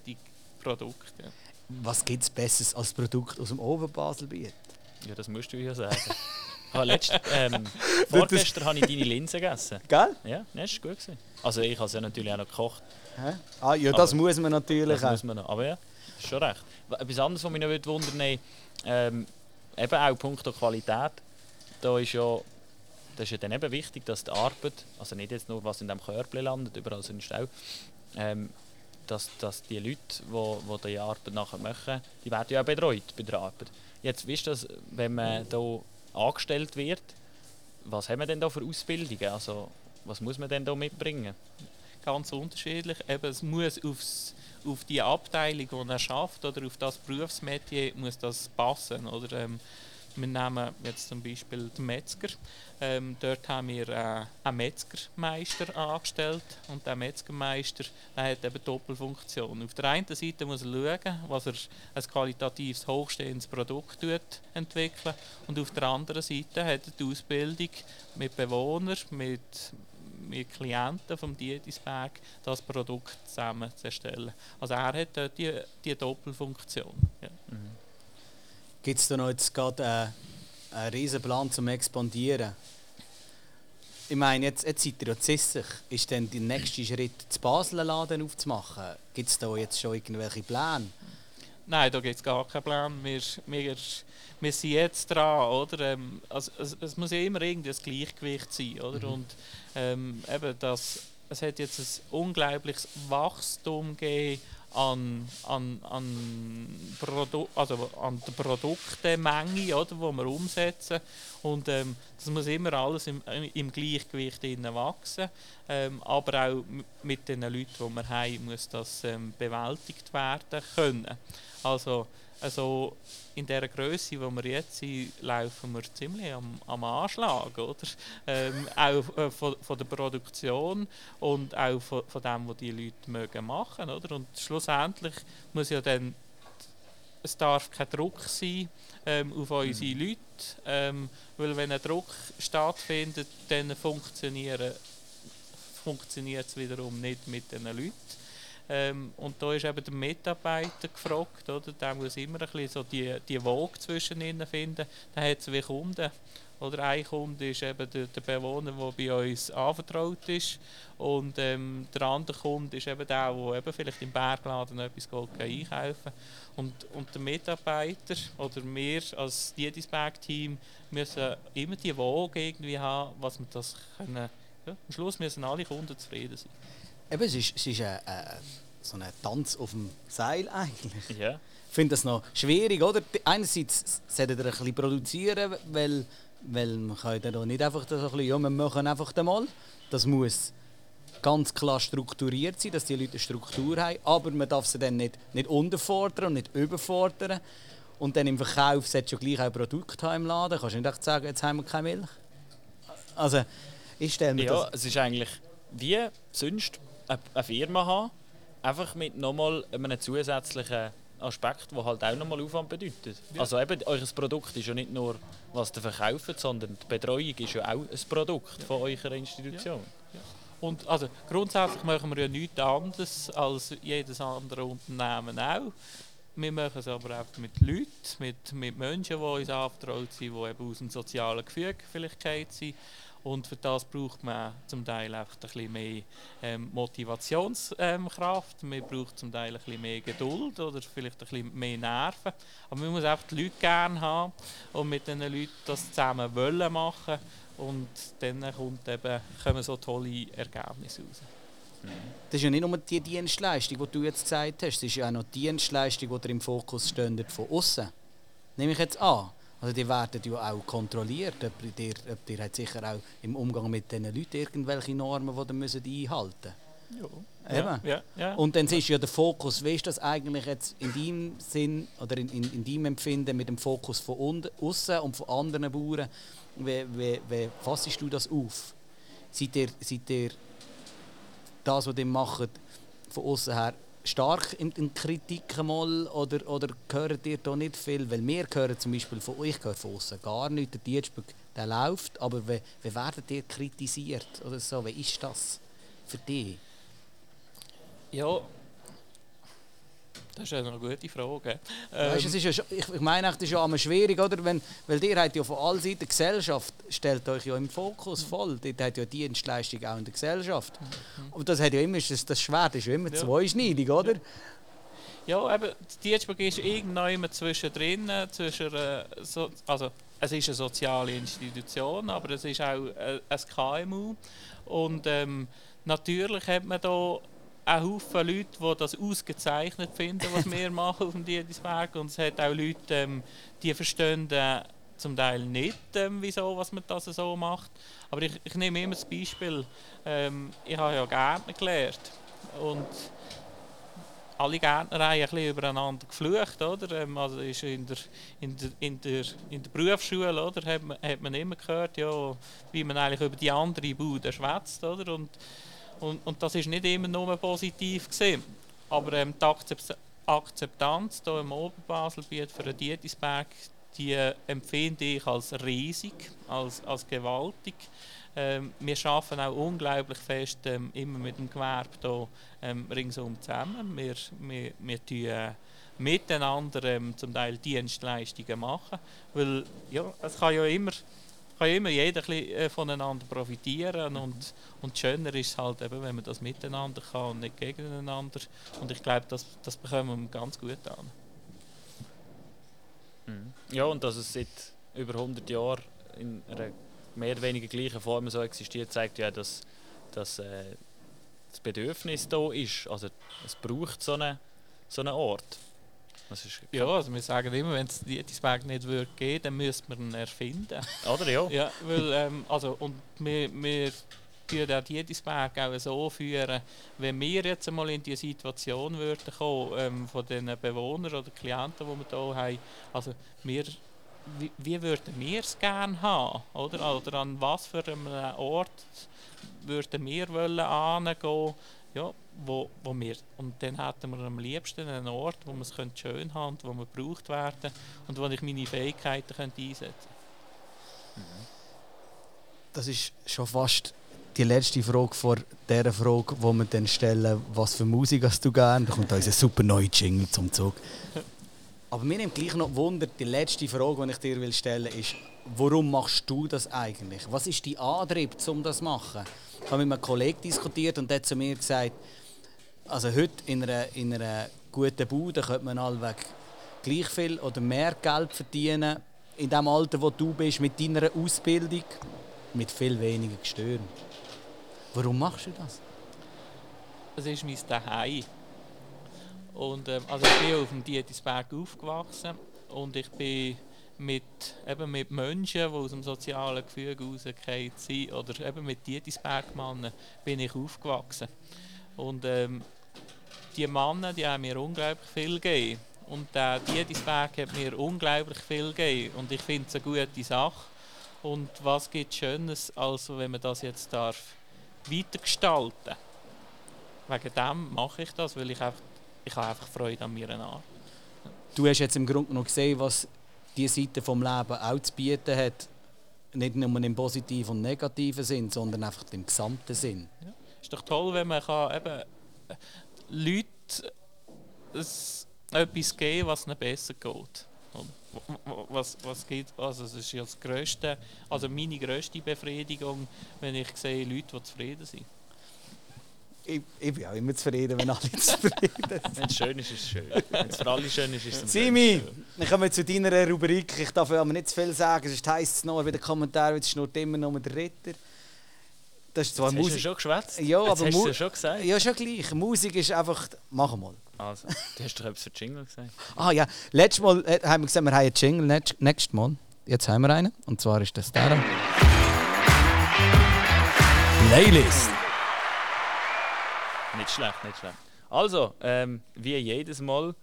Produkte. Ja. Was gibt es Besseres als Produkt aus dem Oberbaselbiet? ja, das musst du ja sagen. Ah, letzt, ähm, vorgestern habe ich deine Linsen gegessen. Gell? Ja, das war gut. Gewesen. Also ich habe sie ja natürlich auch noch gekocht. Hä? Ah, ja, das Aber- muss man natürlich Das auch. muss man noch. Aber ja, das ist schon recht. Etwas anderes, was mich noch wundern ähm, eben auch punkto Qualität. Da ist ja, das ist ja dann eben wichtig, dass die Arbeit, also nicht jetzt nur was in diesem Körbchen landet, überall sonst auch, ähm, dass, dass die Leute, die, die die Arbeit nachher machen, die werden ja auch betreut bei der Arbeit. Jetzt, ist das, wenn man da angestellt wird, was haben wir denn da für Ausbildungen? Also, was muss man denn da mitbringen? Ganz unterschiedlich. Eben, es muss aufs, auf die Abteilung, die er schafft, oder auf das Berufsmetier muss das passen. Oder, ähm, wir nehmen jetzt zum Beispiel den Metzger. Ähm, dort haben wir äh, einen Metzgermeister angestellt und der Metzgermeister der hat eben Doppelfunktion. Auf der einen Seite muss er schauen, was er ein qualitatives, hochstehendes Produkt tut, entwickeln und auf der anderen Seite hat er die Ausbildung mit Bewohnern, mit, mit Klienten vom Dietisberg das Produkt zusammen zu erstellen. Also er hat dort die, die Doppelfunktion. Ja. Gibt es da noch jetzt gerade äh, einen riesen Plan zum Expandieren? Ich meine, jetzt, jetzt seid ihr ja zissig. Ist denn der nächste Schritt, das Basler Laden aufzumachen? Gibt es da jetzt schon irgendwelche Pläne? Nein, da gibt es gar keinen Plan. Wir, wir, wir sind jetzt dran, oder? Ähm, also, es, es muss ja immer irgendwie ein Gleichgewicht sein, oder? Und ähm, eben das, es hat jetzt ein unglaubliches Wachstum gegeben an, an, an, Produ also an der Produktemenge, die wir umsetzen. Und ähm, das muss immer alles im, im Gleichgewicht wachsen. Ähm, aber auch mit den Leuten, die wir haben, muss das ähm, bewältigt werden können. Also, also in der Größe, wo wir jetzt sind, laufen wir ziemlich am, am Anschlag, oder? Ähm, auch äh, von, von der Produktion und auch von, von dem, was die Leute mögen machen, oder? Und schlussendlich muss ja dann es darf kein Druck sein ähm, auf unsere Leute, ähm, weil wenn ein Druck stattfindet, dann funktioniert es wiederum nicht mit den Leuten. Ähm, und da ist eben der Mitarbeiter gefragt, oder? Der muss immer ein bisschen so die, die Waage zwischen ihnen finden. Dann hat es wie Kunden. Oder ein Kunde ist eben der, der Bewohner, der bei uns anvertraut ist. Und ähm, der andere Kunde ist eben der, der eben vielleicht im Bergladen etwas geht einkaufen und, und der Mitarbeiter oder wir als Diedisberg-Team müssen immer die Waage irgendwie haben, was wir das können. Ja, am Schluss müssen alle Kunden zufrieden sein. Eben, es ist, es ist ein, äh, so ein Tanz auf dem Seil eigentlich. Ja. Ich finde das noch schwierig, oder? Einerseits solltet ihr ein bisschen produzieren, weil, weil man kann ja nicht einfach so ein bisschen, ja, wir machen einfach mal. Das muss ganz klar strukturiert sein, dass die Leute eine Struktur haben, aber man darf sie dann nicht, nicht unterfordern und nicht überfordern. Und dann im Verkauf solltest du gleich auch Produkte haben im Laden. Kannst du nicht sagen, jetzt haben wir keine Milch. Also, ich stelle mir Ja, das... es ist eigentlich wie sonst eine Firma haben, einfach mit nochmal einem zusätzlichen Aspekt, der halt auch nochmal Aufwand bedeutet. Also eben, euer Produkt ist ja nicht nur, was ihr verkauft, sondern die Betreuung ist ja auch ein Produkt von eurer Institution. Und also grundsätzlich machen wir ja nichts anderes als jedes andere Unternehmen auch. Wir machen es aber auch mit Leuten, mit, mit Menschen, die uns anvertraut sind, die eben aus dem sozialen Gefüge vielleicht sind. Und für das braucht man zum Teil einfach ein bisschen mehr ähm, Motivationskraft, ähm, man braucht zum Teil ein bisschen mehr Geduld oder vielleicht ein bisschen mehr Nerven. Aber man muss einfach die Leute gerne haben und mit diesen Leuten das zusammen wollen machen und dann kommt eben, kommen so tolle Ergebnisse raus. Das ist ja nicht nur die Dienstleistung, die du jetzt gesagt hast, es ist ja auch noch die Dienstleistung, die im Fokus stehen von außen. Nehme ich jetzt an. Also die werden ja auch kontrolliert. Ob ihr, ob ihr hat sicher auch im Umgang mit diesen Leuten irgendwelche Normen, die ihr müsst einhalten müsst. Ja, ja, ja. Und dann ist ja der Fokus, wie ist das eigentlich jetzt in deinem Sinn oder in, in, in deinem Empfinden mit dem Fokus von außen und von anderen Bauern? Wie, wie, wie fassest du das auf? Seid ihr, seid ihr das, was ihr macht, von außen her stark in, in Kritik mal oder, oder hört ihr da nicht viel? Weil wir hören zum Beispiel von euch höre von außen gar nichts. Der Dienstburg, der läuft, aber wie, wie werdet ihr kritisiert oder so? Wie ist das für dich? Ja, das ist eine gute Frage. Ähm, weißt, es ist ja, ich, meine, das ist ja immer schwierig, oder? Wenn, weil ihr habt ja von allen Seiten, die Gesellschaft stellt euch ja im Fokus voll. Ihr habt ja Dienstleistung auch in der Gesellschaft. Und das hat ja immer, das, das Schwert ist ja immer ja. zweischneidig, oder? Ja, eben, die Dienstburg ist irgendwann zwischendrin, zwischen, äh, so, also es ist eine soziale Institution, aber es ist auch äh, ein KMU. Und ähm, natürlich hat man da ein Haufen Leute, die das ausgezeichnet finden, was wir machen auf dem Diedisberg. Und es hat auch Leute, ähm, die verstehen äh, zum Teil nicht, ähm, wieso was man das so macht. Aber ich, ich nehme immer das Beispiel, ähm, ich habe ja Gärtner gelernt. Und alle Gärtner haben ein bisschen übereinander geflucht, oder? Ähm, also ist in der, in der, in der, in der Berufsschule, oder? Hat man, hat man immer gehört, ja, wie man eigentlich über die andere Bude schwätzt, oder? Und und, und das ist nicht immer nur positiv gewesen. Aber ähm, die Akzeptanz hier im Oberbaselbiet für den Dietisberg, die äh, empfinde ich als riesig, als, als gewaltig. Ähm, wir arbeiten auch unglaublich fest ähm, immer mit dem Gewerbe hier ähm, ringsum zusammen. Wir, wir, wir tun, äh, miteinander ähm, zum Teil Dienstleistungen machen, weil ja, es kann ja immer kann immer jeder äh, voneinander profitieren und, und schöner ist es halt eben, wenn man das miteinander kann und nicht gegeneinander und ich glaube, das, das bekommen wir ganz gut an. Mhm. Ja, und dass es seit über 100 Jahren in einer mehr oder weniger gleichen Form so existiert, zeigt ja, dass, dass äh, das Bedürfnis da ist. Also es braucht so einen, so einen Ort. Ja, also wir sagen immer, wenn es Dietisberg nicht würde geben, dann müsste man ihn erfinden. Oder ja? Ja, weil, ähm, also, und wir, wir führen auch Dietisberg auch so führen, wenn wir jetzt einmal in die Situation würden kommen, ähm, von den Bewohnern oder Klienten, die wir hier haben, also wir wie, wie würden wir es gerne haben? Oder? oder an was für einem Ort würden wir wollen angehen? Ja, wo, wo wir, und dann hätten wir am liebsten einen Ort, wo wir es schön haben und wo wir gebraucht werden und wo ich meine Fähigkeiten könnte einsetzen könnte. Das ist schon fast die letzte Frage vor der Frage, die wir dann stellen, was für Musik hast du gerne? Da kommt unser super neuer Jingle zum Zug. Aber mir nimmt gleich noch Wunder, die letzte Frage, die ich dir will stellen will, ist, warum machst du das eigentlich? Was ist dein Antrieb, um das zu machen? Ich habe mit einem Kollegen diskutiert und der hat zu mir gesagt, also heute in einer, in einer guten Bude könnte man allweg gleich viel oder mehr Geld verdienen in dem Alter, wo du bist, mit deiner Ausbildung, mit viel weniger Gestören. Warum machst du das? Es ist mein Daheim. Und, ähm, also ich bin auf dem Dietisberg aufgewachsen und ich bin mit, eben mit Menschen, die aus dem sozialen Gefüge rausgefallen sind, oder eben mit Dietisbergmannen bin ich aufgewachsen. Und ähm, die Männer, die haben mir unglaublich viel gegeben. Und der Dietisberg hat mir unglaublich viel gegeben. Und ich finde es eine gute Sache. Und was gibt Schönes, als wenn man das jetzt darf weitergestalten Wegen dem mache ich das, weil ich, einfach, ich habe einfach Freude an mir an. Du hast jetzt im Grunde noch gesehen, was diese Seite des Lebens auch zu bieten hat. Nicht nur im positiven und negativen Sinn, sondern einfach im gesamten Sinn. Ja. Ist doch toll, wenn man kann eben Leuten etwas geben was ihnen besser geht. Was, was gibt, also es ist ja das grösste, also meine grösste Befriedigung, wenn ich sehe Leute, die zufrieden sind. Ich, ich bin auch immer zufrieden, wenn alle zufrieden sind. Wenn es schön ist, ist es schön. Wenn es für alle schön ist, ist es Simi, wir kommen zu deiner Rubrik. Ich darf aber nicht zu viel sagen, sonst heisst es noch, wie der Kommentar, es schnurrt immer noch mit der Ritter. Das ist zwar Jetzt hast du Musik. schon geschwätzt? Ja, Jetzt aber hast du ja schon gesagt. Ja, schon gleich. Musik ist einfach. Mach mal. Also, du hast doch etwas für Jingle gesagt. Ah ja, letztes Mal äh, haben wir gesagt, wir haben einen Jingle. Nächst- Nächstes Mal. Jetzt haben wir einen. Und zwar ist das der. Playlist. Nicht schlecht, nicht schlecht. Also, ähm, wie jedes Mal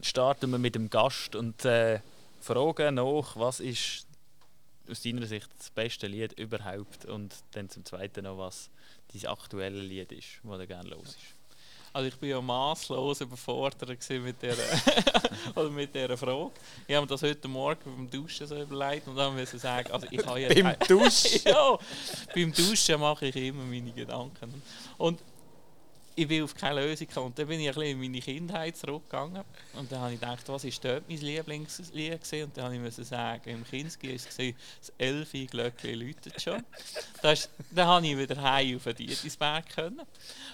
starten wir mit dem Gast und äh, fragen nach, was ist aus deiner Sicht das beste Lied überhaupt und dann zum Zweiten noch, was dein aktuelle Lied ist, das du gerne los ist. Also ich bin ja maßlos überfordert mit der oder mit dieser Frage. Ich habe mir das heute Morgen beim Duschen so überlegt und dann müssen sagen, also ich habe ja Beim Duschen? ja, beim Duschen mache ich immer meine Gedanken. Und ich will auf keine Lösung kommen. Und dann bin ich ein bisschen in meine Kindheit zurückgegangen. Und dann habe ich gedacht, was ist dort mein Lieblingslied gewesen? Und dann habe ich sagen, im Kinski war es das Elfi Glöckli läutet schon. Das dann habe ich wieder heim auf den Dietisberg können.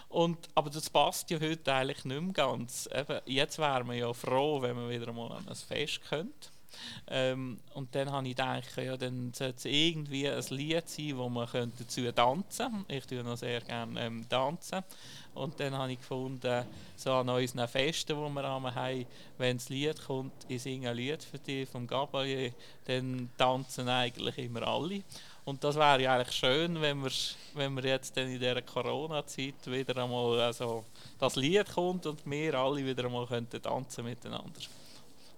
Und, aber das passt ja heute eigentlich nicht mehr ganz. Eben, jetzt wären wir ja froh, wenn wir wieder mal an ein Fest könnte. Ähm, und dann habe ich gedacht, ja, dann sollte es irgendwie ein Lied sein, wo man könnte dazu tanzen Ich tue noch sehr gerne ähm, tanzen. Und dann habe ich gefunden, so an unseren Festen, die wir haben, wenn das Lied kommt, ich singe ein Lied für dich vom Gabriel, dann tanzen eigentlich immer alle. Und das wäre ja eigentlich schön, wenn wir, wenn wir jetzt dann in dieser Corona-Zeit wieder einmal also, das Lied kommt und wir alle wieder einmal könnten tanzen miteinander.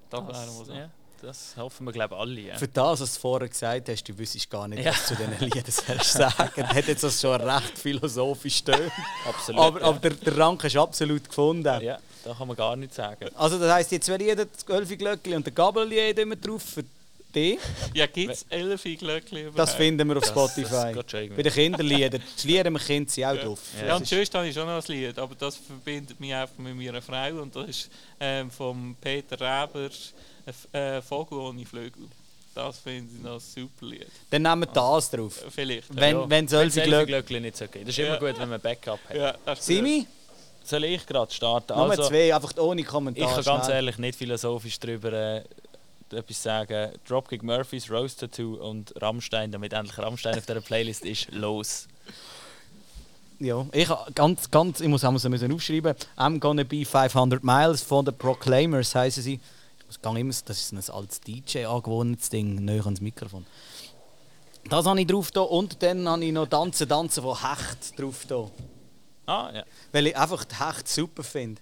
Das, wäre mal so. ja, das hoffen wir, glaube ich, alle. Ja. Für das, was du vorher gesagt hast, du wüsstest gar nicht, Ja. was du zu diesen Liedern sollst sagen. Das hat jetzt das schon recht philosophisch tönt. Absolut. Aber, ja. aber der, der Rank ist absolut gefunden. ja, da kann man gar nichts sagen. Also das heisst, die zwei Lieder, das Glöckli und der Gabellied immer drauf für dich. Ja, gibt es elf Glöckli überhaupt? Das finden wir auf Das- Spotify. das schon Bei den Kinderliedern. Die Lieder mit Kindern sind auch Ja. drauf. Ja, Das und ist- sonst habe ich schon noch ein Lied, aber das verbindet mich einfach mit meiner Frau und das ist ähm, von Peter Reber äh, Vogel ohne Flügel. Das finde ich noch ein super Lied. Dann nehmen wir das drauf. Vielleicht. Wenn, ja. wenn Wenn Gölfi Glöckli... Glöckli nicht so geht. Das ist immer Ja. gut, wenn man Backup hat. ja. Simi? Soll ich gerade starten? Nummer Also, zwei, einfach ohne ich Kommentar. kann ganz schnell. ehrlich nicht philosophisch darüber äh, etwas sagen. Dropkick Murphys, Rose Tattoo und Rammstein, damit endlich Rammstein auf dieser Playlist ist, los. Ja, ich ganz, ganz, ich muss müssen aufschreiben. I'm gonna be 500 miles von den Proclaimers heißen sie. Ich gehe immer, das ist ein altes DJ angewohntes Ding, näher ans Mikrofon. Das habe ich drauf da und dann habe ich noch Tanzen, Tanzen von Hecht drauf da. Ah, ja. Weil ich einfach die Hecht super finde.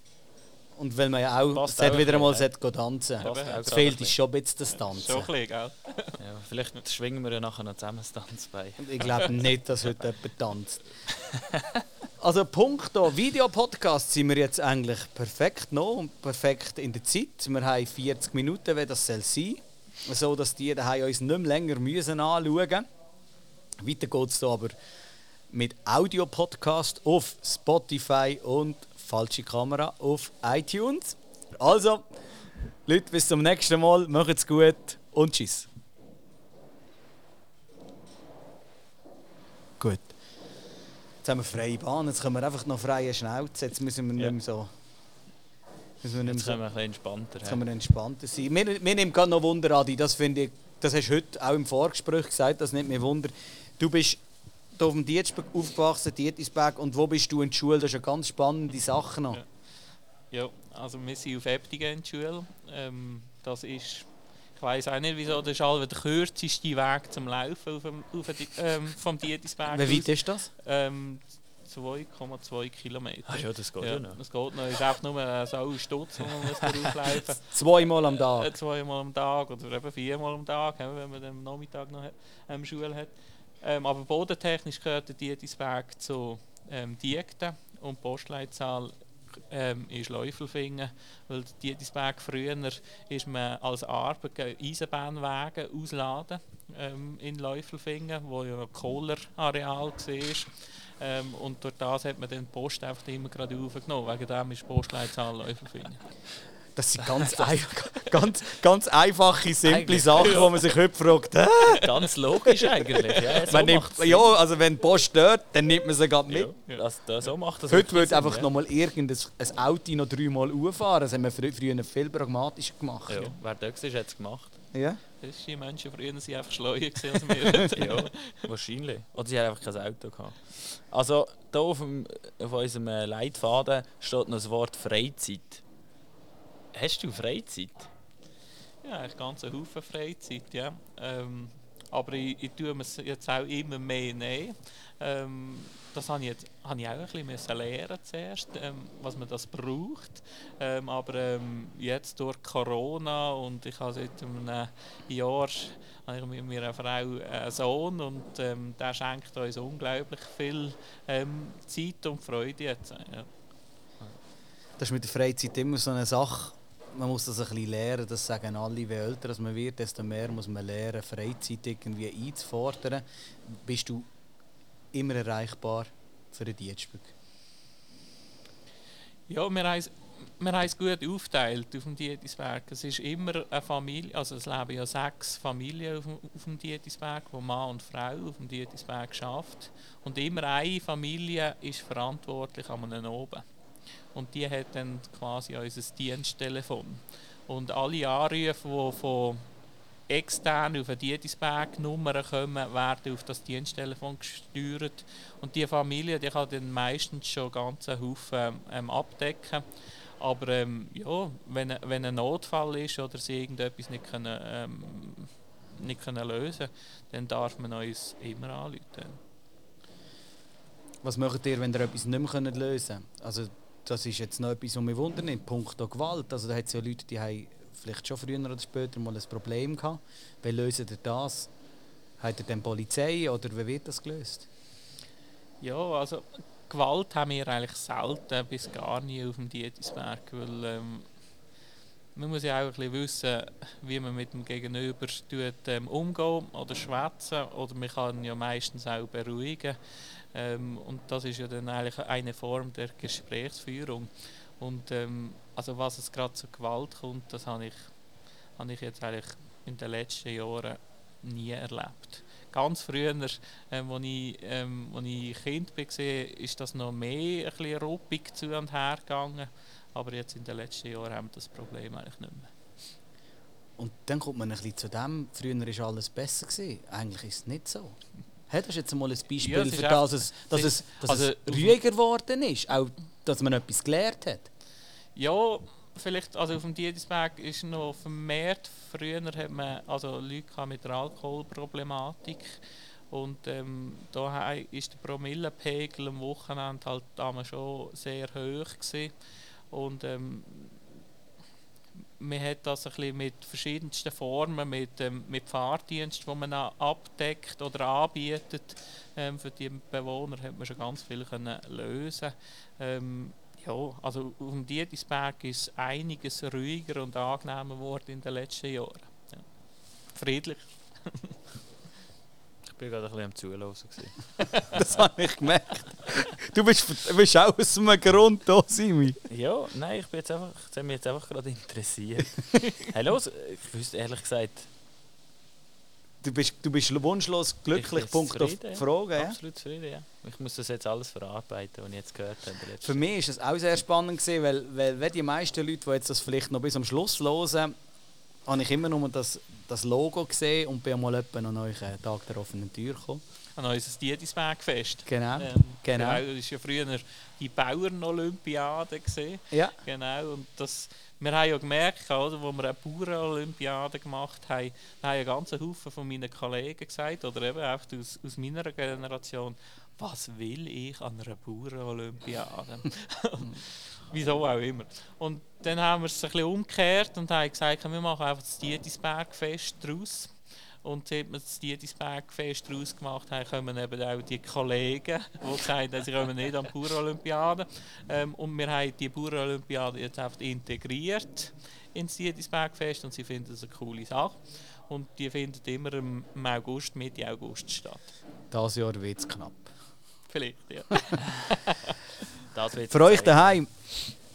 Und weil man ja auch, Passt auch wieder ein einmal gehen tanzen Es gerade fehlt uns schon ein bisschen das Tanzen. Schon ein bisschen, gell? ja. Vielleicht schwingen wir ja nachher noch zusammen das Tanz bei. Ich glaube nicht, dass heute jemand tanzt. Also Punkt hier, Videopodcast sind wir jetzt eigentlich perfekt noch und perfekt in der Zeit. Wir haben 40 Minuten, wenn das soll sein so dass die daheim uns nicht mehr länger müssen anschauen müssen. Weiter geht es aber mit Audio-Podcast auf Spotify und falsche Kamera auf iTunes. Also, Leute, bis zum nächsten Mal. Macht's gut und tschüss. Gut. Jetzt haben wir freie Bahn, jetzt können wir einfach noch freie Schnauze. Jetzt müssen wir nicht Ja. mehr so. Müssen wir nicht Jetzt mehr können so wir ein bisschen entspannter. jetzt können wir entspannter sein. Mir, mir nimmt gerade noch Wunder, Adi, das finde ich, das hast du heute auch im Vorgespräch gesagt, das nimmt mir Wunder. Du bist hier auf dem Dietschberg aufgewachsen, Dietisberg, und wo bist du in der Schule? Das ist eine ganz spannende Sache noch. Ja. Ja, also wir sind auf Eptigen in der Schule. Ähm, das ist, ich weiß auch nicht wieso, das ist der kürzeste Weg zum Laufen auf dem, auf dem, ähm, vom Dietisberg. Wie weit ist das? Ähm, 2,2 Kilometer. Ah ja, das geht ja, ja, noch. das geht noch. Es ist einfach nur äh, so ein Stutz, wo man muss drauflaufen Zweimal am äh, Tag. zweimal am Tag oder eben viermal am Tag, wenn man am Nachmittag noch ähm, Schule hat. Ähm, aber bodentechnisch gehört der Dietisberg zu ähm, Diekten und die Postleitzahl ähm, ist Läufelfingen, weil der Dietisberg früher ist man als Arbeit Eisenbahnwagen ausladen ähm, in Läufelfingen, wo ja noch Kohlerareal war. Ähm, und durch das hat man die Post einfach immer gerade aufgenommen, wegen dem ist die Postleitzahl Läufelfingen. Das sind ganz, ein, ganz, ganz einfache, simple Sachen, wo man sich heute fragt. Hä? Ganz logisch eigentlich. Ja, so nimmt, ja, also wenn die Post stört, dann nimmt man sie gerade mit. Ja, das, das, so macht das Heute würde einfach ja. noch mal irgendein ein Auto noch dreimal auffahren. Das haben wir frü früher viel pragmatischer gemacht. Ja, wer da war, hat es gemacht. Ja. Das die Menschen früher sind einfach schleuer als wir. ja, wahrscheinlich. Oder sie haben einfach kein Auto gehabt. Also, hier auf, dem, auf unserem äh, Leitfaden steht noch das Wort Freizeit. Hast du Freizeit? Ja, eigentlich ganz einen Haufen Freizeit, ja. Ähm, aber ich, ich tue mir es jetzt auch immer mehr nehmen. Ähm, das habe ich, jetzt, habe ich auch ein bisschen müssen lernen zuerst, ähm, was man das braucht. Ähm, aber ähm, jetzt durch Corona und ich habe seit einem Jahr habe ich mit meiner Frau einen Sohn und ähm, der schenkt uns unglaublich viel ähm, Zeit und Freude jetzt. Ja. Das ist mit der Freizeit immer so eine Sache. Man muss das ein bisschen lernen. Das sagen alle, je älter man wird, desto mehr muss man lernen, Freizeit irgendwie einzufordern. Bist du immer erreichbar für den Dienststück? Ja, wir haben es, gut aufgeteilt auf dem Dietisberg. Es ist immer eine Familie, also es leben ja sechs Familien auf dem, auf dem Dietisberg, wo Mann und Frau auf dem Dietisberg schafft Und immer eine Familie ist verantwortlich an einem oben. Und die hat dann quasi unser Diensttelefon. Und alle Anrufe, die von extern auf eine Dietisberg-Nummer kommen, werden auf das Diensttelefon gesteuert. Und die Familie die kann dann meistens schon einen Haufen ähm, abdecken. Aber ähm, ja, wenn, wenn ein Notfall ist oder sie irgendetwas nicht, können, ähm, nicht können lösen dann darf man uns immer anrufen. Was macht ihr, wenn ihr etwas nicht mehr lösen könnt? Also, das ist jetzt noch etwas, was mich wundert, in puncto Gewalt. Also, da hat es ja Leute, die haben vielleicht schon früher oder später mal ein Problem gehabt. Wie lösen ihr das? Hat ihr dann Polizei oder wie wird das gelöst? Ja, also Gewalt haben wir eigentlich selten bis gar nie auf dem Dietisberg, weil ähm, man muss ja auch ein wissen, wie man mit dem Gegenüber tut, ähm, umgehen oder schwätzen oder man kann ja meistens auch beruhigen. Ähm, und das ist ja dann eigentlich eine Form der Gesprächsführung. Und ähm, also was es gerade zur Gewalt kommt, das habe ich, habe ich jetzt eigentlich in den letzten Jahren nie erlebt. Ganz früher, ähm, als ich, ähm, ich Kind war, ist das noch mehr ein bisschen ruppig zu und her gegangen. Aber jetzt in den letzten Jahren haben wir das Problem eigentlich nicht mehr. Und dann kommt man ein bisschen zu dem, früher war alles besser. Gewesen. Eigentlich ist es nicht so. Hey, das ist jetzt mal ein Beispiel Ja, für das, es, dass es dass also, es ruhiger geworden ist. Auch, dass man etwas gelernt hat. Ja, vielleicht, also auf dem Dietisberg ist noch vermehrt. Früher hat man also Leute mit der Alkoholproblematik. Und ähm, da ist der Promillepegel am Wochenende halt damals schon sehr hoch gewesen. Und ähm, man hat das ein bisschen mit verschiedensten Formen, mit, ähm, mit Fahrdienst, wo man abdeckt oder anbietet. Ähm, für die Bewohner hat man schon ganz viel können lösen. Ähm, ja, also dem Dietisberg ist einiges ruhiger und angenehmer geworden in den letzten Jahren. Ja. Friedlich. Ich bin gerade ein bisschen am Zuhören. Das habe ich gemerkt. Du bist, du bist auch aus einem Grund da, Simi. Ja, nein, ich bin jetzt einfach, das hat mich jetzt einfach gerade interessiert. hey, los, ich wüsste ehrlich gesagt, Du bist, du bist wunschlos glücklich, bin Punkt auf zufrieden, die ja. Frage. Ja? absolut zufrieden, ja. Ich muss das jetzt alles verarbeiten, was ich jetzt gehört habe. Für mich ist es auch sehr spannend, gewesen, weil, weil wenn die meisten Leute, die jetzt das vielleicht noch bis am Schluss hören, habe ich immer nur das, das Logo gesehen und bin mal etwa an euch einen Tag der offenen Tür gekommen. An unser Dietisbergfest. Genau. Ähm, Genau. Das war ja früher die Bauern-Olympiade. Ja. Genau, und das, wir haben ja gemerkt, oder, als wir eine Bauern-Olympiade gemacht haben, da haben ja ganz Haufen von meinen Kollegen gesagt, oder eben auch aus, aus meiner Generation, was will ich an einer Bauern-Olympiade? Wieso auch immer. Und dann haben wir es ein bisschen umgekehrt und haben gesagt, wir machen einfach das Dietisbergfest daraus. Und seit wir das Dietisbergfest daraus gemacht haben, kommen eben auch die Kollegen, die gesagt haben, sie kommen nicht an die Bauernolympiade. Ähm, und wir haben die Bauernolympiade jetzt einfach integriert ins Dietisbergfest und sie finden es eine coole Sache. Und die findet immer im im August, Mitte August statt. Das Jahr wird es knapp. Vielleicht, ja. Das wird's Für euch daheim,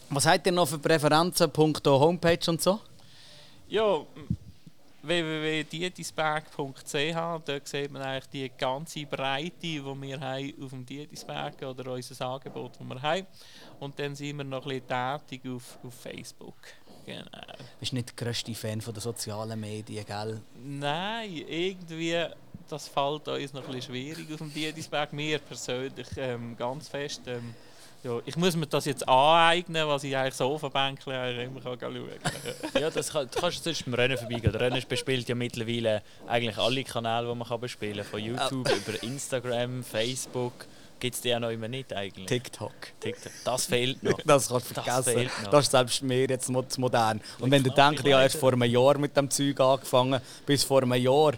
Was habt ihr noch für Präferenzen, punkto Homepage und so? Ja, www.dietisberg.ch, dort sieht man eigentlich die ganze Breite, die wir haben auf dem Dietisberg oder unser Angebot, das wir haben. Und dann sind wir noch ein bisschen tätig auf, auf Facebook. Genau. Bist nicht der grösste Fan von der sozialen Medien, gell? Nein, irgendwie, das fällt uns noch ein bisschen schwierig auf dem Dietisberg. Mir persönlich ähm, ganz fest. Ähm, ja, ich muss mir das jetzt aneignen, was ich eigentlich so auf der Bänkle immer kann schauen kann. ja, das kann, du kannst sonst beim Rennen vorbeigehen. Der Rennen bespielt ja mittlerweile eigentlich alle Kanäle, die man kann bespielen kann. Von YouTube über Instagram, Facebook. Gibt es die auch noch immer nicht eigentlich? TikTok. TikTok. Das fehlt noch. Das kannst du vergessen. Das, das, ist selbst mir jetzt zu modern. Und wenn du denkst, ich habe erst vor einem Jahr mit dem Zeug angefangen, bis vor einem Jahr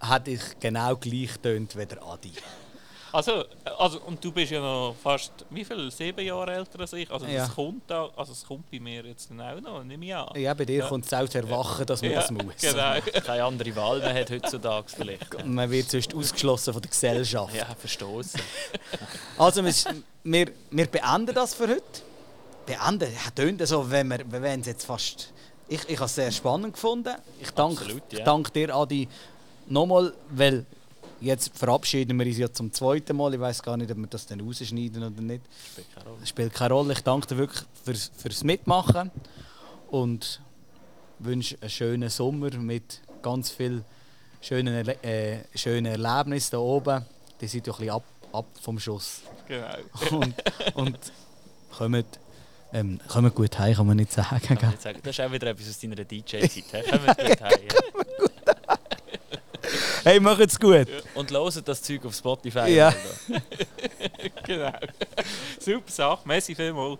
hätte ich genau gleich tönt wie der Adi. Also, also, und du bist ja noch fast, wie viel, sieben Jahre älter als ich. Also das, ja. kommt, da, also das kommt bei mir jetzt auch noch, nehme ich an. Ja, bei dir ja. kommt es auch zu erwachen, dass man ja, das muss. Genau. Keine andere Wahl mehr hat heutzutage vielleicht. Man wird sonst ausgeschlossen von der Gesellschaft. Ja, verstoßen. also wir, wir beenden das für heute. Beenden, tönt so, wenn wir, wenn es jetzt fast... Ich, ich habe es sehr spannend gefunden. Ich danke, Absolut, ja. danke dir, Adi, nochmal, weil Jetzt verabschieden wir uns ja zum zweiten Mal. Ich weiß gar nicht, ob wir das dann rausschneiden oder nicht. Spielt keine Rolle. Spielt keine Rolle. Ich danke dir wirklich fürs, fürs Mitmachen und wünsche einen schönen Sommer mit ganz vielen schönen, Erle äh, schönen Erlebnissen hier oben. Die sind ja ein bisschen ab, ab vom Schuss. Genau. und, und kommt, ähm, kommt gut heim, kann man nicht sagen. Kann nicht sagen. Das ist auch wieder etwas aus deiner DJ-Zeit. kommt gut heim. Ja. Hey, macht's gut. Und loset das Zeug auf Spotify. Ja. genau. Super Sache. Messi vielmals.